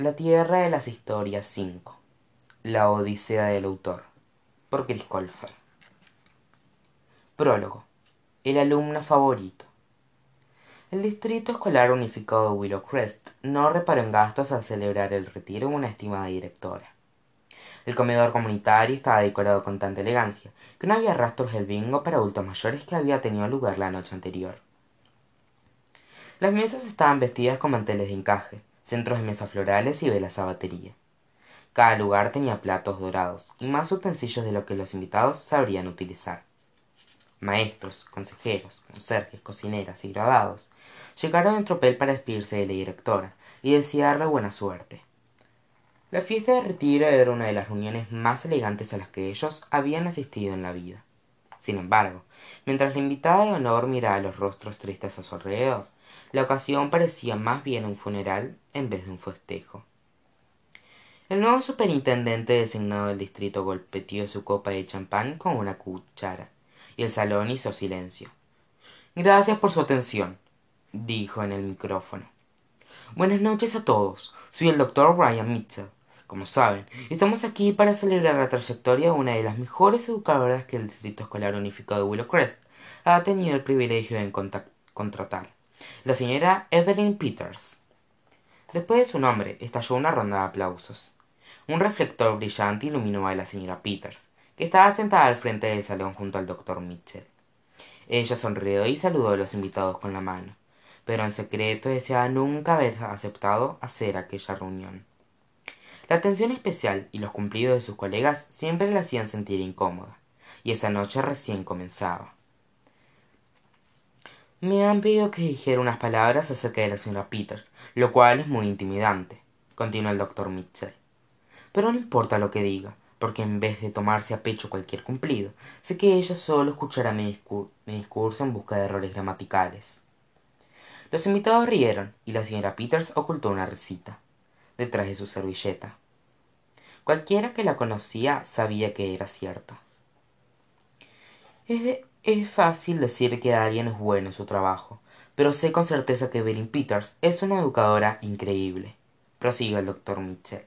La Tierra de las Historias 5 La Odisea del Autor por Chris Colfer Prólogo El alumno favorito El Distrito Escolar Unificado de Willow Crest no reparó en gastos al celebrar el retiro de una estimada directora. El comedor comunitario estaba decorado con tanta elegancia que no había rastros del bingo para adultos mayores que había tenido lugar la noche anterior. Las mesas estaban vestidas con manteles de encaje, centros de mesas florales y velas a batería. Cada lugar tenía platos dorados y más utensilios de lo que los invitados sabrían utilizar. Maestros, consejeros, conserjes, cocineras y graduados llegaron en tropel para despedirse de la directora y desearle buena suerte. La fiesta de retiro era una de las reuniones más elegantes a las que ellos habían asistido en la vida. Sin embargo, mientras la invitada de honor miraba los rostros tristes a su alrededor, la ocasión parecía más bien un funeral en vez de un festejo. El nuevo superintendente designado del distrito golpeteó su copa de champán con una cuchara, y el salón hizo silencio. Gracias por su atención, dijo en el micrófono. Buenas noches a todos. Soy el doctor Brian Mitchell. Como saben, estamos aquí para celebrar la trayectoria de una de las mejores educadoras que el Distrito Escolar Unificado de Willowcrest ha tenido el privilegio de contratar, la señora Evelyn Peters. Después de su nombre, estalló una ronda de aplausos. Un reflector brillante iluminó a la señora Peters, que estaba sentada al frente del salón junto al doctor Mitchell. Ella sonrió y saludó a los invitados con la mano, pero en secreto deseaba nunca haber aceptado hacer aquella reunión. La atención especial y los cumplidos de sus colegas siempre la hacían sentir incómoda, y esa noche recién comenzaba. Me han pedido que dijera unas palabras acerca de la señora Peters, lo cual es muy intimidante, continuó el doctor Mitchell. Pero no importa lo que diga, porque en vez de tomarse a pecho cualquier cumplido, sé que ella solo escuchará mi, discurso en busca de errores gramaticales. Los invitados rieron y la señora Peters ocultó una risita detrás de su servilleta. Cualquiera que la conocía sabía que era cierto. Es, es fácil decir que alguien es bueno en su trabajo, pero sé con certeza que Evelyn Peters es una educadora increíble, prosiguió el doctor Mitchell.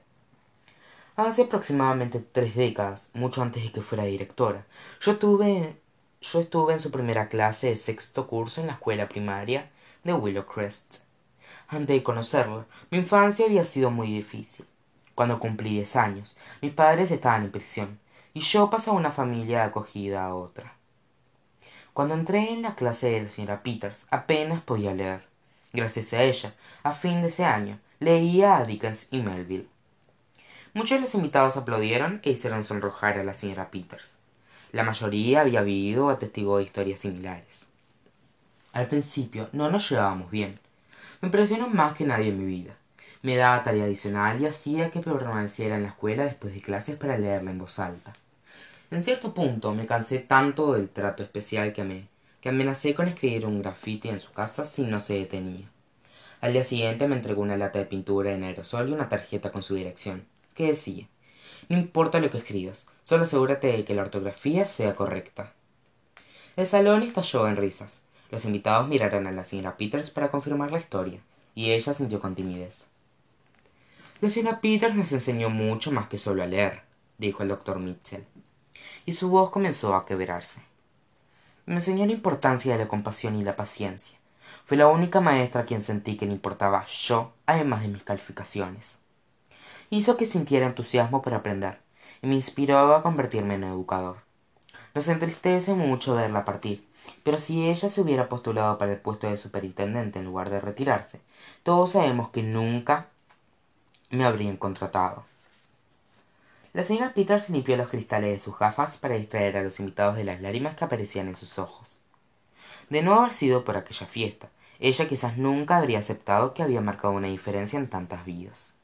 Hace aproximadamente tres décadas, mucho antes de que fuera directora, yo tuve yo estuve en su primera clase de sexto curso en la escuela primaria de Willow Crest. Antes de conocerla, mi infancia había sido muy difícil. Cuando cumplí diez años, mis padres estaban en prisión, y yo pasaba una familia acogida a otra. Cuando entré en la clase de la señora Peters, apenas podía leer. Gracias a ella, a fin de ese año, leía a Dickens y Melville. Muchos de los invitados aplaudieron e hicieron sonrojar a la señora Peters. La mayoría había vivido o atestiguó de historias similares. Al principio no nos llevábamos bien, me impresionó más que nadie en mi vida. Me daba tarea adicional y hacía que permaneciera en la escuela después de clases para leerla en voz alta. En cierto punto me cansé tanto del trato especial que me que amenacé con escribir un grafiti en su casa si no se detenía. Al día siguiente me entregó una lata de pintura en aerosol y una tarjeta con su dirección, que decía No importa lo que escribas, solo asegúrate de que la ortografía sea correcta. El salón estalló en risas. Los invitados miraron a la señora Peters para confirmar la historia, y ella sintió con timidez. La señora Peters nos enseñó mucho más que solo a leer, dijo el doctor Mitchell, y su voz comenzó a quebrarse. Me enseñó la importancia de la compasión y la paciencia. Fue la única maestra a quien sentí que le importaba yo, además de mis calificaciones. Hizo que sintiera entusiasmo por aprender, y me inspiró a convertirme en educador. Nos entristece mucho verla partir, pero si ella se hubiera postulado para el puesto de superintendente en lugar de retirarse, todos sabemos que nunca me habrían contratado. La señora Peters limpió los cristales de sus gafas para distraer a los invitados de las lágrimas que aparecían en sus ojos. De no haber sido por aquella fiesta, ella quizás nunca habría aceptado que había marcado una diferencia en tantas vidas.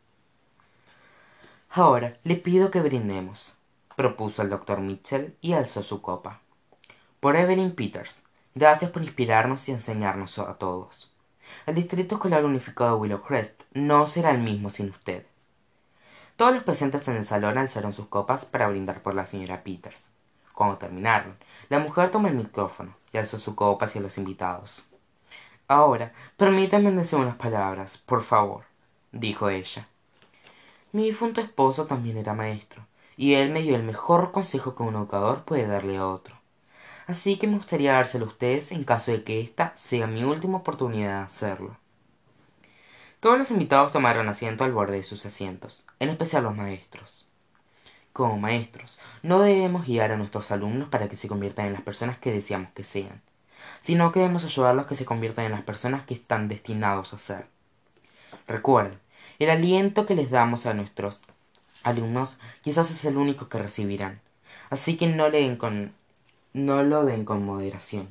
Ahora le pido que brindemos, propuso el doctor Mitchell y alzó su copa por Evelyn Peters. Gracias por inspirarnos y enseñarnos a todos. El Distrito Escolar Unificado de Willow Crest no será el mismo sin usted. Todos los presentes en el salón alzaron sus copas para brindar por la señora Peters. Cuando terminaron, la mujer tomó el micrófono y alzó su copa hacia los invitados. Ahora, permítanme decir unas palabras, por favor, dijo ella. mi difunto esposo también era maestro y él me dio el mejor consejo que un educador puede darle a otro así que me gustaría dárselo a ustedes en caso de que esta sea mi última oportunidad de hacerlo todos los invitados tomaron asiento al borde de sus asientos en especial los maestros. Como maestros no debemos guiar a nuestros alumnos para que se conviertan en las personas que deseamos que sean sino que debemos ayudarlos a que se conviertan en las personas que están destinados a ser. Recuerden el aliento que les damos a nuestros alumnos quizás es el único que recibirán así que no, no lo den con moderación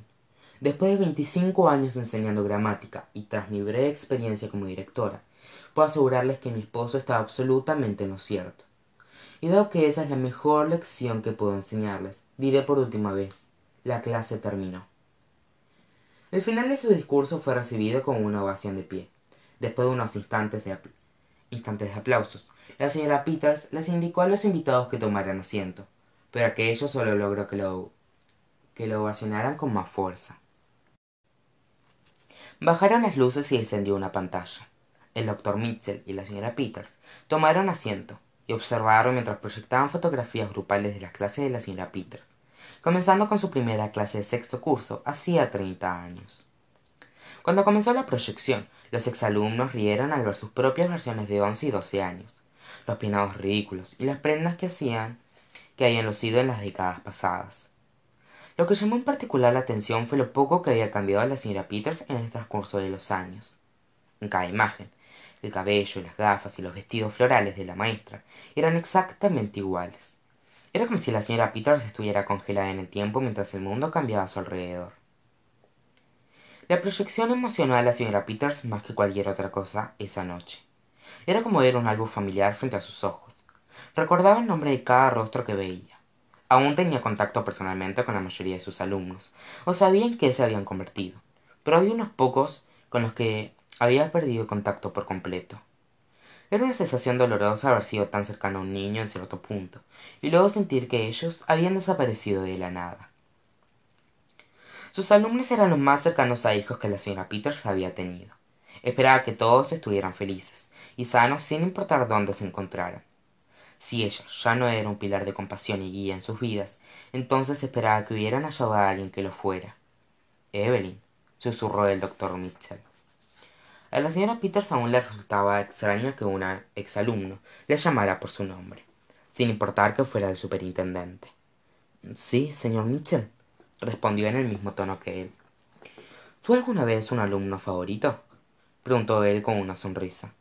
después de veinticinco años enseñando gramática y tras mi breve experiencia como directora puedo asegurarles que mi esposo está absolutamente en lo cierto. Y dado que esa es la mejor lección que puedo enseñarles diré por última vez la clase terminó. El final de su discurso fue recibido con una ovación de pie después de unos instantes de, instantes de aplausos. La señora peters les indicó a los invitados que tomaran asiento pero aquello solo logró que lo que lo ovacionaran con más fuerza bajaron las luces y encendió una pantalla. El doctor mitchell y la señora peters tomaron asiento y observaron mientras proyectaban fotografías grupales de las clases de la señora peters comenzando con su primera clase de sexto curso hacía treinta años. Cuando comenzó la proyección los exalumnos rieron al ver sus propias versiones de once y doce años los peinados ridículos y las prendas que hacían que habían lucido en las décadas pasadas lo que llamó en particular la atención fue lo poco que había cambiado la señora peters en el transcurso de los años en cada imagen. El cabello las gafas y los vestidos florales de la maestra eran exactamente iguales. Era como si la señora peters estuviera congelada en el tiempo mientras el mundo cambiaba a su alrededor. La proyección emocionó a la señora peters más que cualquier otra cosa esa noche. Era como ver un álbum familiar frente a sus ojos. Recordaba el nombre de cada rostro que veía aún tenía contacto personalmente con la mayoría de sus alumnos. O sabía en qué se habían convertido pero había unos pocos con los que había perdido contacto por completo. Era una sensación dolorosa haber sido tan cercano a un niño en cierto punto y luego sentir que ellos habían desaparecido de la nada. Sus alumnos eran los más cercanos a hijos que la señora peters había tenido. Esperaba que todos estuvieran felices y sanos sin importar dónde se encontraran si ella ya no era un pilar de compasión y guía en sus vidas entonces esperaba que hubieran hallado a alguien que lo fuera. Evelyn susurró el doctor mitchell. A la señora peters aún le resultaba extraño que un exalumno le llamara por su nombre sin importar que fuera el superintendente. Sí señor mitchell respondió en el mismo tono que él. Fue alguna vez un alumno favorito preguntó él con una sonrisa.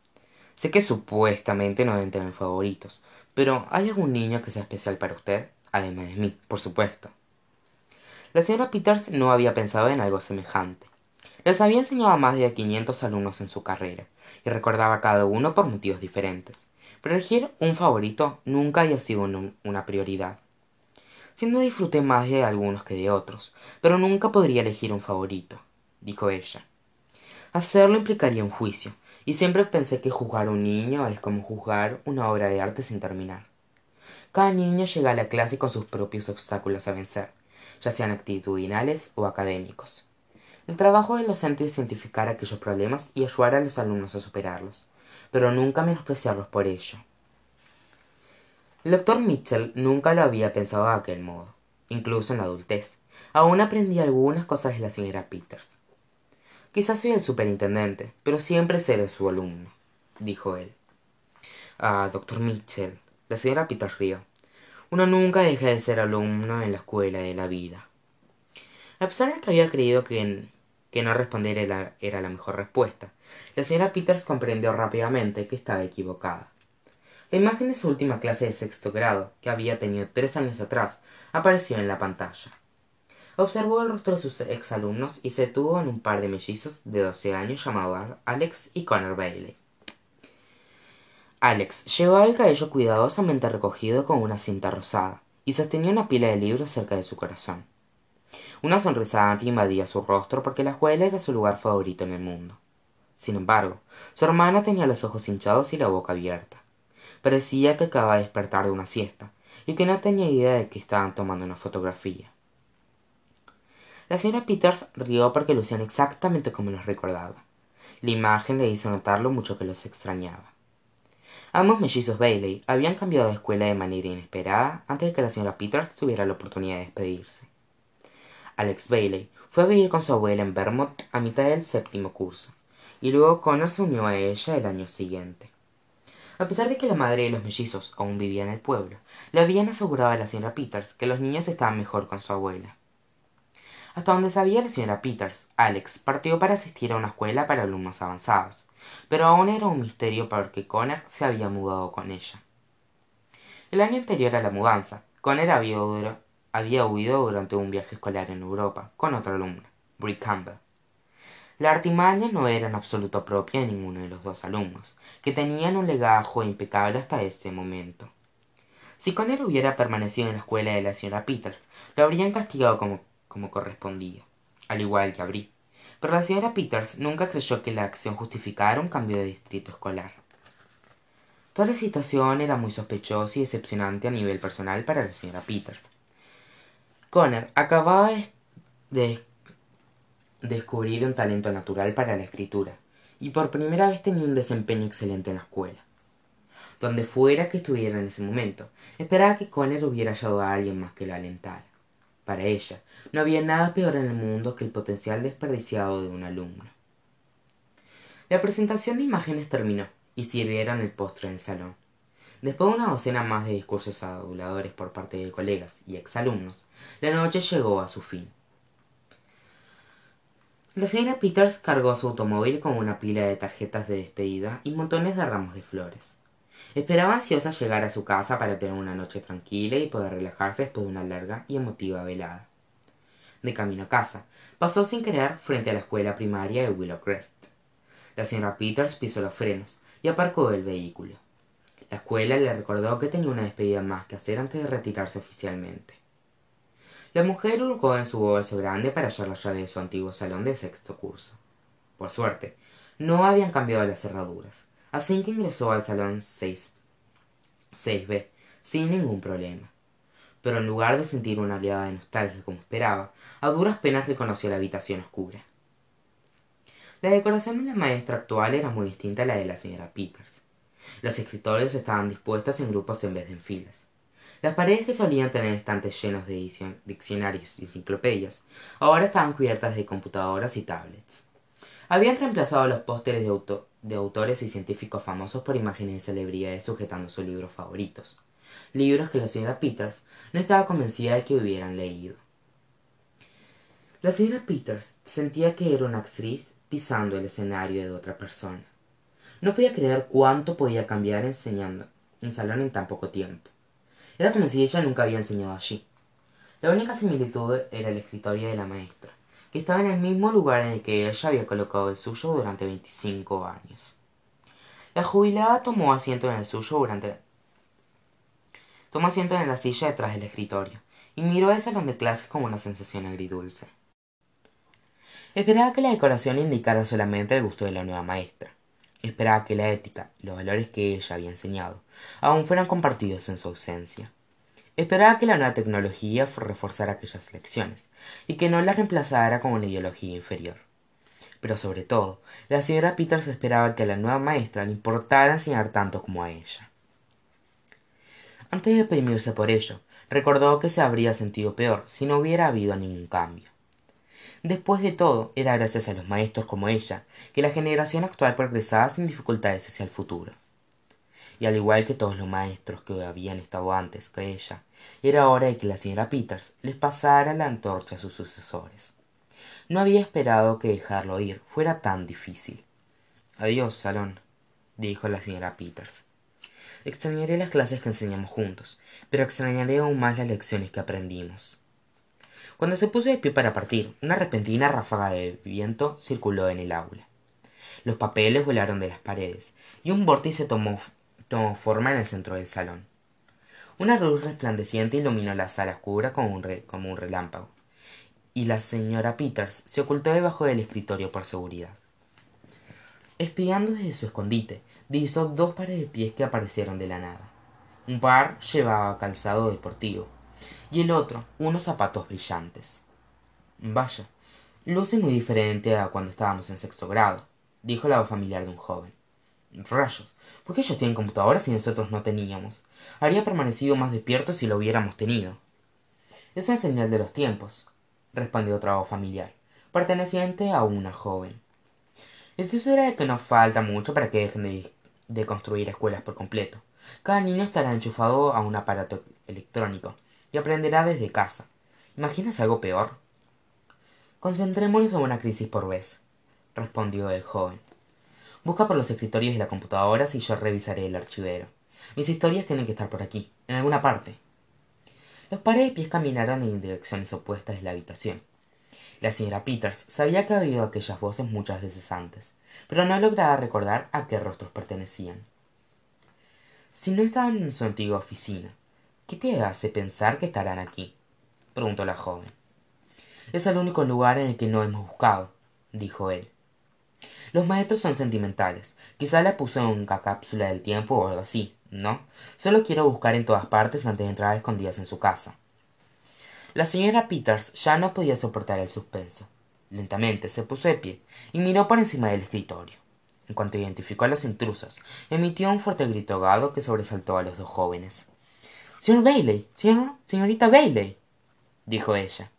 Sé que supuestamente no deben tener favoritos pero hay algún niño que sea especial para usted además de mí por supuesto la señora peters no había pensado en algo semejante. Les había enseñado a más de quinientos alumnos en su carrera y recordaba a cada uno por motivos diferentes. Pero elegir un favorito nunca había sido una prioridad. No disfruté más de algunos que de otros pero nunca podría elegir un favorito dijo ella. Hacerlo implicaría un juicio y siempre pensé que juzgar un niño es como juzgar una obra de arte sin terminar. Cada niño llega a la clase con sus propios obstáculos a vencer ya sean actitudinales o académicos. El trabajo del docente es identificar aquellos problemas y ayudar a los alumnos a superarlos pero nunca menospreciarlos por ello. El doctor mitchell nunca lo había pensado de aquel modo incluso en la adultez. Aún aprendí algunas cosas de la señora peters quizás soy el superintendente pero siempre seré su alumno dijo él ah doctor mitchell la señora peters rió uno nunca deja de ser alumno en la escuela de la vida a pesar de que había creído que que no responder era, la mejor respuesta. La señora Peters comprendió rápidamente que estaba equivocada. La imagen de su última clase de sexto grado, que había tenido tres años atrás, apareció en la pantalla. Observó el rostro de sus exalumnos y se tuvo en un par de mellizos de doce años llamados Alex y Connor Bailey. Alex llevaba el cabello cuidadosamente recogido con una cinta rosada y sostenía una pila de libros cerca de su corazón. Una sonrisa amplia invadía su rostro porque la escuela era su lugar favorito en el mundo. Sin embargo su hermana tenía los ojos hinchados y la boca abierta. Parecía que acababa de despertar de una siesta y que no tenía idea de que estaban tomando una fotografía la señora peters rió porque lucían exactamente como los recordaba la imagen le hizo notar lo mucho que los extrañaba Ambos mellizos Bailey habían cambiado de escuela de manera inesperada antes de que la señora Peters tuviera la oportunidad de despedirse. Alex Bailey fue a vivir con su abuela en Vermont a mitad del séptimo curso, y luego Connor se unió a ella el año siguiente. A pesar de que la madre de los mellizos aún vivía en el pueblo, le habían asegurado a la señora Peters que los niños estaban mejor con su abuela. Hasta donde sabía la señora Peters, Alex partió para asistir a una escuela para alumnos avanzados, pero aún era un misterio porque Connor se había mudado con ella. El año anterior a la mudanza, Connor había, había huido durante un viaje escolar en Europa con otra alumna, Brie Campbell. La artimaña no era en absoluto propia de ninguno de los dos alumnos, que tenían un legajo impecable hasta ese momento. Si Connor hubiera permanecido en la escuela de la señora Peters, lo habrían castigado como, como correspondía, al igual que a Brie. Pero la señora Peters nunca creyó que la acción justificara un cambio de distrito escolar. Toda la situación era muy sospechosa y decepcionante a nivel personal para la señora Peters. Connor acababa de descubrir un talento natural para la escritura, y por primera vez tenía un desempeño excelente en la escuela. Donde fuera que estuviera en ese momento, esperaba que Connor hubiera hallado a alguien más que lo alentara. Para ella, no había nada peor en el mundo que el potencial desperdiciado de un alumno. La presentación de imágenes terminó, y sirvieron el postre en el salón. Después de una docena más de discursos aduladores por parte de colegas y exalumnos, la noche llegó a su fin. La señora Peters cargó su automóvil con una pila de tarjetas de despedida y montones de ramos de flores. Esperaba ansiosa llegar a su casa para tener una noche tranquila y poder relajarse después de una larga y emotiva velada. De camino a casa, pasó sin querer frente a la escuela primaria de Willow Crest. La señora Peters pisó los frenos y aparcó el vehículo. La escuela le recordó que tenía una despedida más que hacer antes de retirarse oficialmente. La mujer hurgó en su bolso grande para hallar la llave de su antiguo salón de sexto curso. Por suerte, no habían cambiado las cerraduras, así que ingresó al salón 6, b sin ningún problema. Pero en lugar de sentir una oleada de nostalgia como esperaba, a duras penas reconoció la habitación oscura. La decoración de la maestra actual era muy distinta a la de la señora Peters. Los escritorios estaban dispuestos en grupos en vez de en filas. Las paredes que solían tener estantes llenos de diccionarios y enciclopedias, ahora estaban cubiertas de computadoras y tablets. Habían reemplazado los pósteres de, de autores y científicos famosos por imágenes de celebridades sujetando sus libros favoritos, libros que la señora Peters no estaba convencida de que hubieran leído. La señora Peters sentía que era una actriz pisando el escenario de otra persona. No podía creer cuánto podía cambiar enseñando un salón en tan poco tiempo. Era como si ella nunca había enseñado allí. La única similitud era el escritorio de la maestra, que estaba en el mismo lugar en el que ella había colocado el suyo durante veinticinco años. La jubilada tomó asiento en el suyo durante tomó asiento en la silla detrás del escritorio y miró el salón de clases con una sensación agridulce. Esperaba que la decoración indicara solamente el gusto de la nueva maestra. Esperaba que la ética, los valores que ella había enseñado, aún fueran compartidos en su ausencia. Esperaba que la nueva tecnología reforzara aquellas lecciones y que no las reemplazara con una ideología inferior. Pero sobre todo, la señora Peters esperaba que a la nueva maestra le importara enseñar tanto como a ella. Antes de deprimirse por ello, recordó que se habría sentido peor si no hubiera habido ningún cambio. Después de todo, era gracias a los maestros como ella que la generación actual progresaba sin dificultades hacia el futuro. Y al igual que todos los maestros que habían estado antes que ella, era hora de que la señora Peters les pasara la antorcha a sus sucesores. No había esperado que dejarlo ir fuera tan difícil. Adiós, salón, dijo la señora Peters. Extrañaré las clases que enseñamos juntos, pero extrañaré aún más las lecciones que aprendimos. Cuando se puso de pie para partir, una repentina ráfaga de viento circuló en el aula. Los papeles volaron de las paredes y un vórtice tomó, forma en el centro del salón. Una luz resplandeciente iluminó la sala oscura como un, como un relámpago, y la señora Peters se ocultó debajo del escritorio por seguridad. Espiando desde su escondite, divisó dos pares de pies que aparecieron de la nada. Un par llevaba calzado deportivo, y el otro unos zapatos brillantes. Vaya, luce muy diferente a cuando estábamos en sexto grado, dijo la voz familiar de un joven. Rayos. Por qué ellos tienen computadoras y nosotros no teníamos habría permanecido más despierto si lo hubiéramos tenido. Es una señal de los tiempos respondió otra voz familiar perteneciente a una joven. Estoy segura de que no falta mucho para que dejen de, de construir escuelas por completo. Cada niño estará enchufado a un aparato electrónico y aprenderá desde casa. Imaginas algo peor concentrémonos en una crisis por vez respondió el joven busca por los escritorios y las computadoras y yo revisaré el archivero. Mis historias tienen que estar por aquí en alguna parte. Los pares de pies caminaron en direcciones opuestas de la habitación. La señora peters sabía que había oído aquellas voces muchas veces antes pero no lograba recordar a qué rostros pertenecían. Si no estaban en su antigua oficina qué te hace pensar que estarán aquí preguntó la joven. Es el único lugar en el que no hemos buscado dijo él los maestros son sentimentales. Quizá la puso en una cápsula del tiempo o algo así no solo quiero buscar en todas partes antes de entrar a escondidas en su casa. La señora peters ya no podía soportar el suspenso. Lentamente se puso de pie y miró por encima del escritorio. En cuanto identificó a los intrusos emitió un fuerte grito ahogado que sobresaltó a los dos jóvenes. Señor bailey señorita bailey dijo ella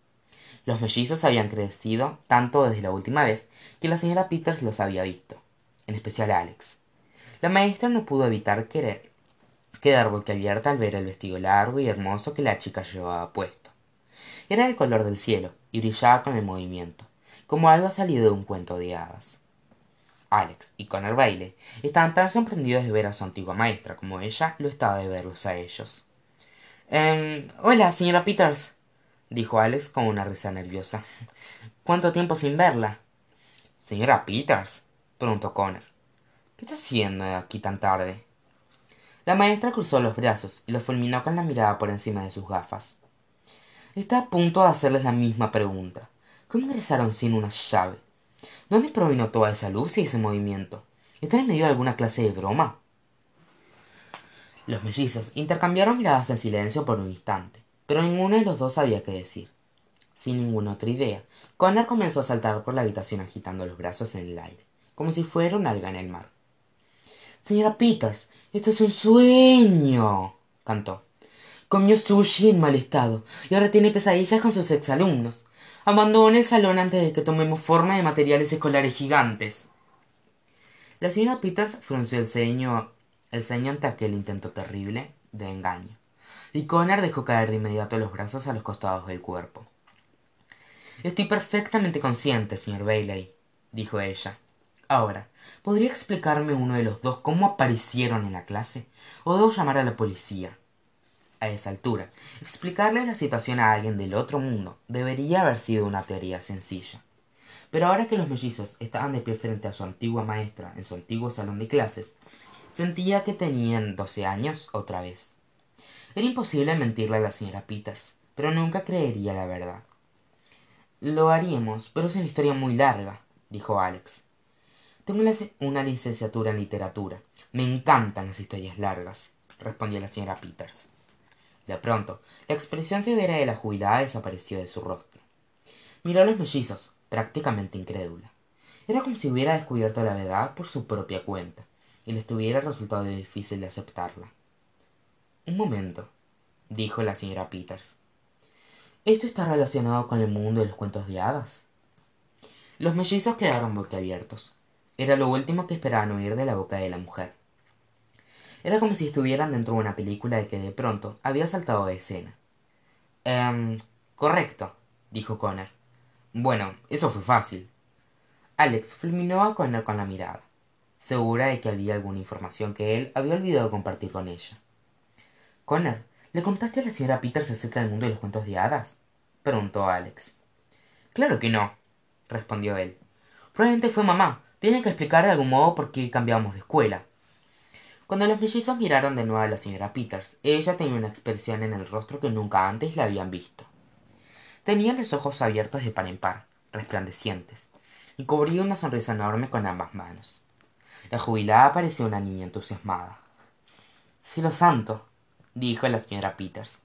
los mellizos habían crecido tanto desde la última vez que la señora peters los había visto en especial alex. La maestra no pudo evitar querer quedar boquiabierta al ver el vestido largo y hermoso que la chica llevaba puesto. Era del color del cielo y brillaba con el movimiento como algo salido de un cuento de hadas. Alex y con el baile estaban tan sorprendidos de ver a su antigua maestra como ella lo estaba de verlos a ellos. Em, hola señora peters dijo alex con una risa nerviosa. Cuánto tiempo sin verla señora peters preguntó connor. Qué está haciendo aquí tan tarde la maestra cruzó los brazos y lo fulminó con la mirada por encima de sus gafas. Está a punto de hacerles la misma pregunta. Cómo ingresaron sin una llave dónde provino toda esa luz y ese movimiento están en medio de alguna clase de broma los mellizos intercambiaron miradas en silencio por un instante pero ninguno de los dos sabía qué decir sin ninguna otra idea. Connor comenzó a saltar por la habitación agitando los brazos en el aire como si fuera un alga en el mar. Señora peters esto es un sueño cantó. Comió sushi en mal estado y ahora tiene pesadillas con sus exalumnos. Abandone el salón antes de que tomemos forma de materiales escolares gigantes la señora peters frunció el ceño el ceño ante aquel intento terrible de engaño y connor dejó caer de inmediato los brazos a los costados del cuerpo. Estoy perfectamente consciente señor bailey dijo ella. Ahora podría explicarme uno de los dos cómo aparecieron en la clase o debo llamar a la policía a esa altura explicarle la situación a alguien del otro mundo debería haber sido una teoría sencilla. Pero ahora que los mellizos estaban de pie frente a su antigua maestra en su antiguo salón de clases sentía que tenían doce años otra vez era imposible mentirle a la señora peters pero nunca creería la verdad. Lo haríamos pero es una historia muy larga dijo alex. Tengo una licenciatura en literatura. Me encantan las historias largas respondió la señora peters. De pronto la expresión severa de la jubilada desapareció de su rostro. Miró a los mellizos prácticamente incrédula. Era como si hubiera descubierto la verdad por su propia cuenta y le estuviera resultado difícil de aceptarla un momento dijo la señora peters. Esto está relacionado con el mundo de los cuentos de hadas. Los mellizos quedaron boquiabiertos. Era lo último que esperaban oír de la boca de la mujer. Era como si estuvieran dentro de una película de que de pronto había saltado de escena. Em correcto dijo connor. Bueno eso fue fácil. Alex fulminó a connor con la mirada segura de que había alguna información que él había olvidado compartir con ella connor le contaste a la señora peters acerca del mundo de los cuentos de hadas preguntó alex. Claro que no respondió él. Probablemente fue mamá. Tiene que explicar de algún modo por qué cambiamos de escuela. Cuando los mellizos miraron de nuevo a la señora peters ella tenía una expresión en el rostro que nunca antes le habían visto. Tenía los ojos abiertos de par en par resplandecientes y cubría una sonrisa enorme con ambas manos. La jubilada parecía una niña entusiasmada. Cielo santo dijo la señora peters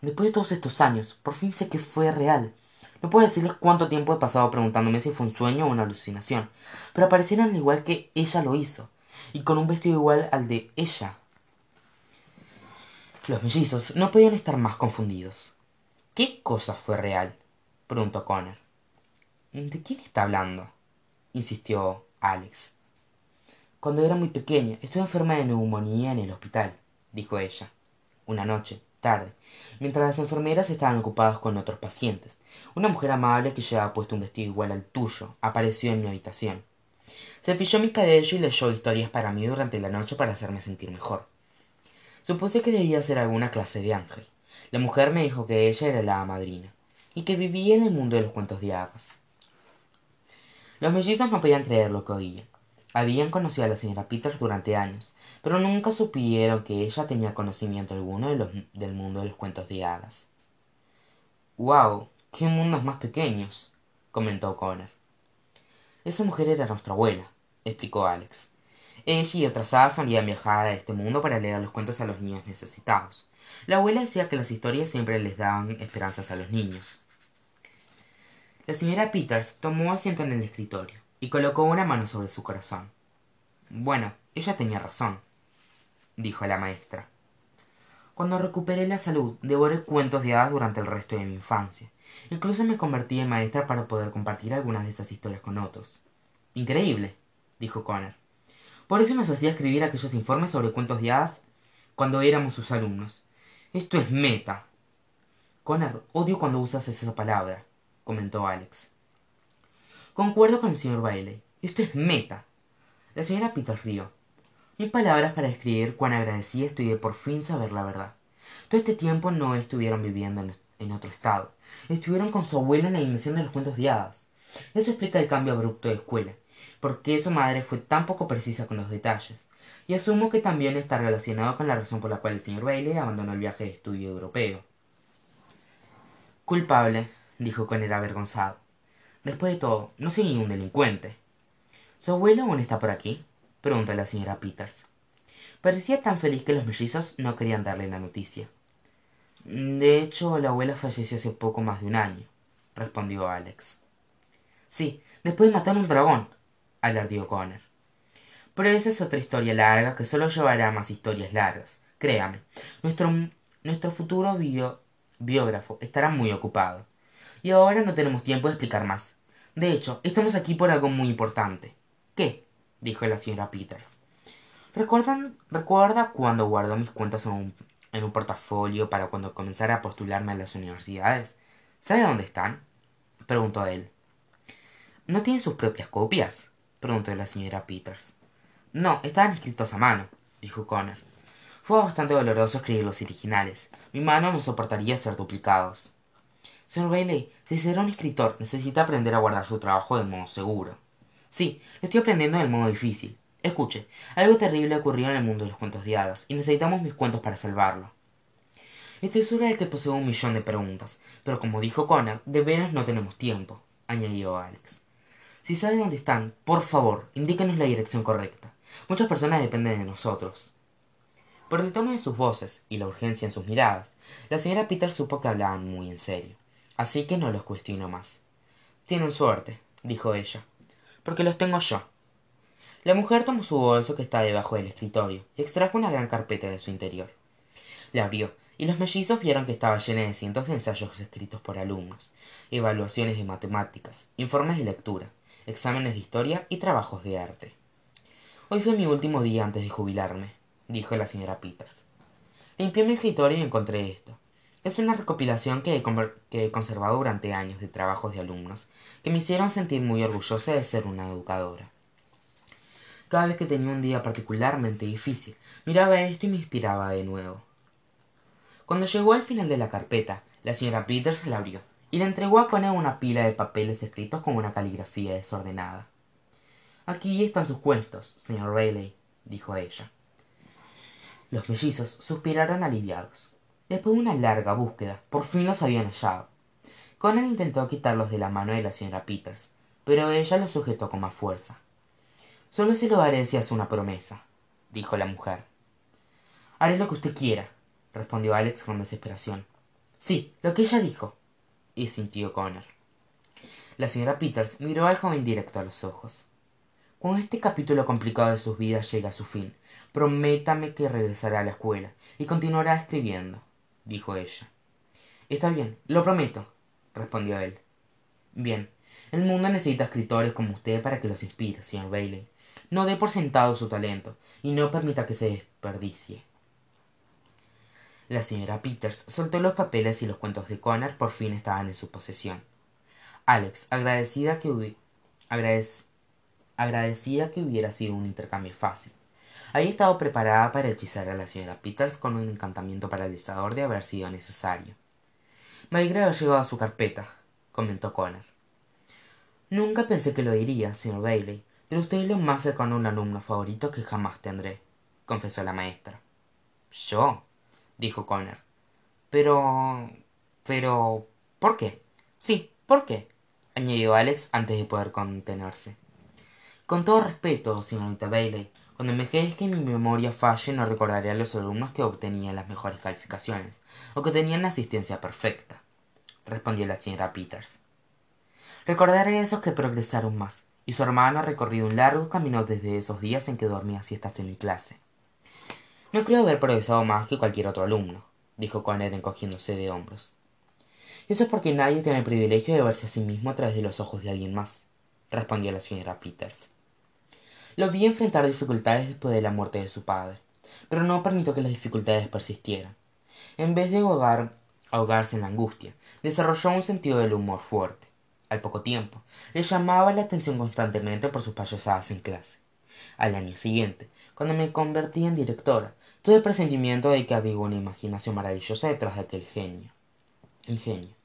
después de todos estos años por fin sé que fue real no puedo decirles cuánto tiempo he pasado preguntándome si fue un sueño o una alucinación pero aparecieron al igual que ella lo hizo y con un vestido igual al de ella. Los mellizos no podían estar más confundidos. ¿Qué cosa fue real? preguntó Connor. ¿De quién está hablando? insistió Alex. Cuando era muy pequeña, estuve enferma de neumonía en el hospital, dijo ella. Una noche, tarde, mientras las enfermeras estaban ocupadas con otros pacientes, una mujer amable que llevaba puesto un vestido igual al tuyo apareció en mi habitación. Cepilló mi cabello y leyó historias para mí durante la noche para hacerme sentir mejor. Supuse que debía ser alguna clase de ángel. La mujer me dijo que ella era la madrina y que vivía en el mundo de los cuentos de hadas. Los mellizos no podían creer lo que oían. Habían conocido a la señora Peters durante años, pero nunca supieron que ella tenía conocimiento alguno del mundo de los cuentos de hadas. ¡Wow! ¡Qué mundos más pequeños! comentó Connor. Esa mujer era nuestra abuela, explicó Alex. Ella y otras hadas solían viajar a este mundo para leer los cuentos a los niños necesitados. La abuela decía que las historias siempre les daban esperanzas a los niños. La señora Peters tomó asiento en el escritorio y colocó una mano sobre su corazón. Bueno, ella tenía razón, dijo la maestra. Cuando recuperé la salud, devoré cuentos de hadas durante el resto de mi infancia. Incluso me convertí en maestra para poder compartir algunas de esas historias con otros. Increíble, dijo Connor. Por eso nos hacía escribir aquellos informes sobre cuentos de hadas cuando éramos sus alumnos. Esto es meta. Connor, odio cuando usas esa palabra, comentó Alex. Concuerdo con el señor Bailey. Esto es meta. La señora Peter rió. Hay palabras para describir cuán agradecida estoy de por fin saber la verdad. Todo este tiempo no estuvieron viviendo en, otro estado. Estuvieron con su abuela en la dimensión de los cuentos de hadas. Eso explica el cambio abrupto de escuela, porque su madre fue tan poco precisa con los detalles. Y asumo que también está relacionado con la razón por la cual el señor Bailey abandonó el viaje de estudio europeo. Culpable, dijo con el avergonzado. Después de todo, no soy un delincuente. ¿Su abuelo aún está por aquí? preguntó la señora Peters. Parecía tan feliz que los mellizos no querían darle la noticia. De hecho, la abuela falleció hace poco más de un año, respondió Alex. Sí, después de matar a un dragón, alardió Connor. Pero esa es otra historia larga que solo llevará más historias largas. Créame, nuestro, nuestro futuro biógrafo estará muy ocupado. Y ahora no tenemos tiempo de explicar más. De hecho, estamos aquí por algo muy importante. ¿Qué? dijo la señora Peters. ¿Recuerdan, ¿Recuerda cuando guardó mis cuentas en un, en un portafolio para cuando comenzara a postularme a las universidades? ¿Sabe dónde están? preguntó él. ¿No tienen sus propias copias? preguntó la señora Peters. No, estaban escritos a mano, dijo Connor. Fue bastante doloroso escribir los originales. Mi mano no soportaría ser duplicados. Señor Bailey, si será un escritor, necesita aprender a guardar su trabajo de modo seguro. Sí, lo estoy aprendiendo del modo difícil. Escuche, algo terrible ocurrió en el mundo de los cuentos de hadas, y necesitamos mis cuentos para salvarlo. Estoy segura de que poseo un millón de preguntas, pero como dijo Connor, de veras no tenemos tiempo, añadió Alex. Si sabe dónde están, por favor, indíquenos la dirección correcta. Muchas personas dependen de nosotros. Por el tono de sus voces y la urgencia en sus miradas, la señora Peter supo que hablaban muy en serio así que no los cuestiono más. Tienen suerte, dijo ella, porque los tengo yo. La mujer tomó su bolso que estaba debajo del escritorio y extrajo una gran carpeta de su interior. La abrió, y los mellizos vieron que estaba llena de cientos de ensayos escritos por alumnos, evaluaciones de matemáticas, informes de lectura, exámenes de historia y trabajos de arte. Hoy fue mi último día antes de jubilarme, dijo la señora Peters. Limpié mi escritorio y encontré esto. Es una recopilación que he, conservado durante años de trabajos de alumnos, que me hicieron sentir muy orgullosa de ser una educadora. Cada vez que tenía un día particularmente difícil, miraba esto y me inspiraba de nuevo. Cuando llegó al final de la carpeta, la señora Peters la abrió y le entregó a Connor una pila de papeles escritos con una caligrafía desordenada. Aquí están sus cuentos, señor Bailey, dijo ella. Los mellizos suspiraron aliviados. Después de una larga búsqueda, por fin los habían hallado. Conan intentó quitarlos de la mano de la señora Peters, pero ella los sujetó con más fuerza. Solo se lo daré si hace una promesa, dijo la mujer. Haré lo que usted quiera, respondió Alex con desesperación. Sí, lo que ella dijo, y sintió Connor. La señora Peters miró al joven directo a los ojos. cuando este capítulo complicado de sus vidas llegue a su fin prométame que regresará a la escuela y continuará escribiendo dijo ella. Está bien lo prometo respondió él. Bien el mundo necesita escritores como usted para que los inspire señor bailey. No dé por sentado su talento y no permita que se desperdicie. La señora peters soltó los papeles y los cuentos de Connor por fin estaban en su posesión. Alex agradecida que, agradecida que hubiera sido un intercambio fácil había estado preparada para hechizar a la señora peters con un encantamiento paralizador de haber sido necesario. Me alegra haber llegado a su carpeta comentó Connor. Nunca pensé que lo diría señor bailey pero usted es lo más cercano a un alumno favorito que jamás tendré confesó la maestra. Yo dijo Connor. Pero pero por qué sí por qué añadió alex antes de poder contenerse. Con todo respeto señorita bailey cuando envejezca y mi memoria falle no recordaré a los alumnos que obtenían las mejores calificaciones o que tenían la asistencia perfecta respondió la señora peters. Recordaré a esos que progresaron más y su hermano ha recorrido un largo camino desde esos días en que dormía siestas en mi clase. No creo haber progresado más que cualquier otro alumno dijo Connor encogiéndose de hombros. Eso es porque nadie tiene el privilegio de verse a sí mismo a través de los ojos de alguien más respondió la señora peters lo vi enfrentar dificultades después de la muerte de su padre pero no permitió que las dificultades persistieran. En vez de ahogarse en la angustia desarrolló un sentido del humor fuerte. Al poco tiempo le llamaba la atención constantemente por sus payasadas en clase. Al año siguiente cuando me convertí en directora tuve el presentimiento de que había una imaginación maravillosa detrás de aquel genio. Ingenio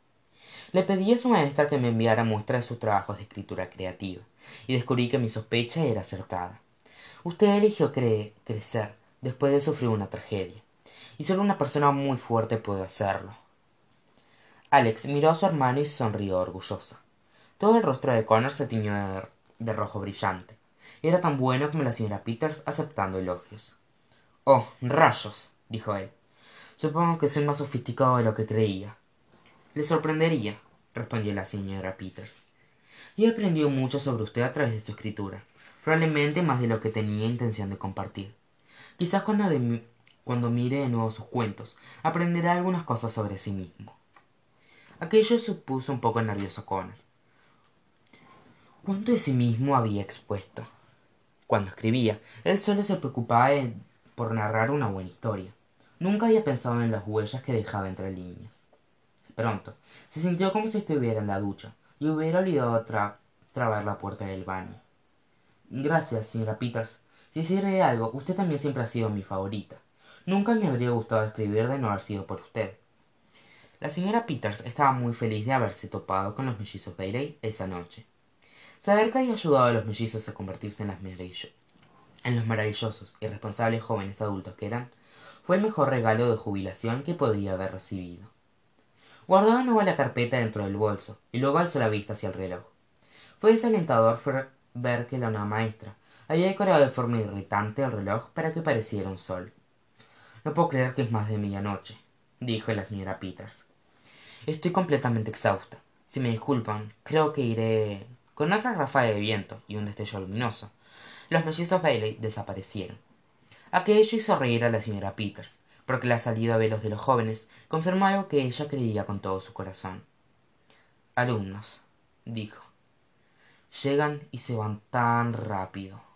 le pedí a su maestra que me enviara muestras de sus trabajos de escritura creativa y descubrí que mi sospecha era acertada. Usted eligió crecer después de sufrir una tragedia y solo una persona muy fuerte puede hacerlo. Alex miró a su hermano y sonrió orgullosa. Todo el rostro de Connor se tiñó de, rojo brillante era tan bueno como la señora peters aceptando elogios. Oh rayos dijo él. Supongo que soy más sofisticado de lo que creía le sorprendería respondió la señora peters. He aprendido mucho sobre usted a través de su escritura probablemente más de lo que tenía intención de compartir. Quizás cuando, cuando mire de nuevo sus cuentos aprenderá algunas cosas sobre sí mismo. Aquello supuso un poco nervioso a Connor. Cuánto de sí mismo había expuesto cuando escribía él solo se preocupaba por narrar una buena historia. Nunca había pensado en las huellas que dejaba entre líneas pronto. Se sintió como si estuviera en la ducha y hubiera olvidado trabar la puerta del baño. Gracias señora peters. Si sirve algo usted también siempre ha sido mi favorita. Nunca me habría gustado escribir de no haber sido por usted. La señora peters estaba muy feliz de haberse topado con los mellizos bailey esa noche. Saber que había ayudado a los mellizos a convertirse en, en los maravillosos y responsables jóvenes adultos que eran fue el mejor regalo de jubilación que podría haber recibido guardó de nuevo la carpeta dentro del bolso y luego alzó la vista hacia el reloj. Fue desalentador ver que la nueva maestra había decorado de forma irritante el reloj para que pareciera un sol. No puedo creer que es más de medianoche dijo la señora peters. Estoy completamente exhausta. Si me disculpan creo que iré con otra ráfaga de viento y un destello luminoso. Los mellizos bailey desaparecieron aquello hizo reír a la señora peters porque la salida a velos de los jóvenes confirmó algo que ella creía con todo su corazón. Alumnos dijo. Llegan y se van tan rápido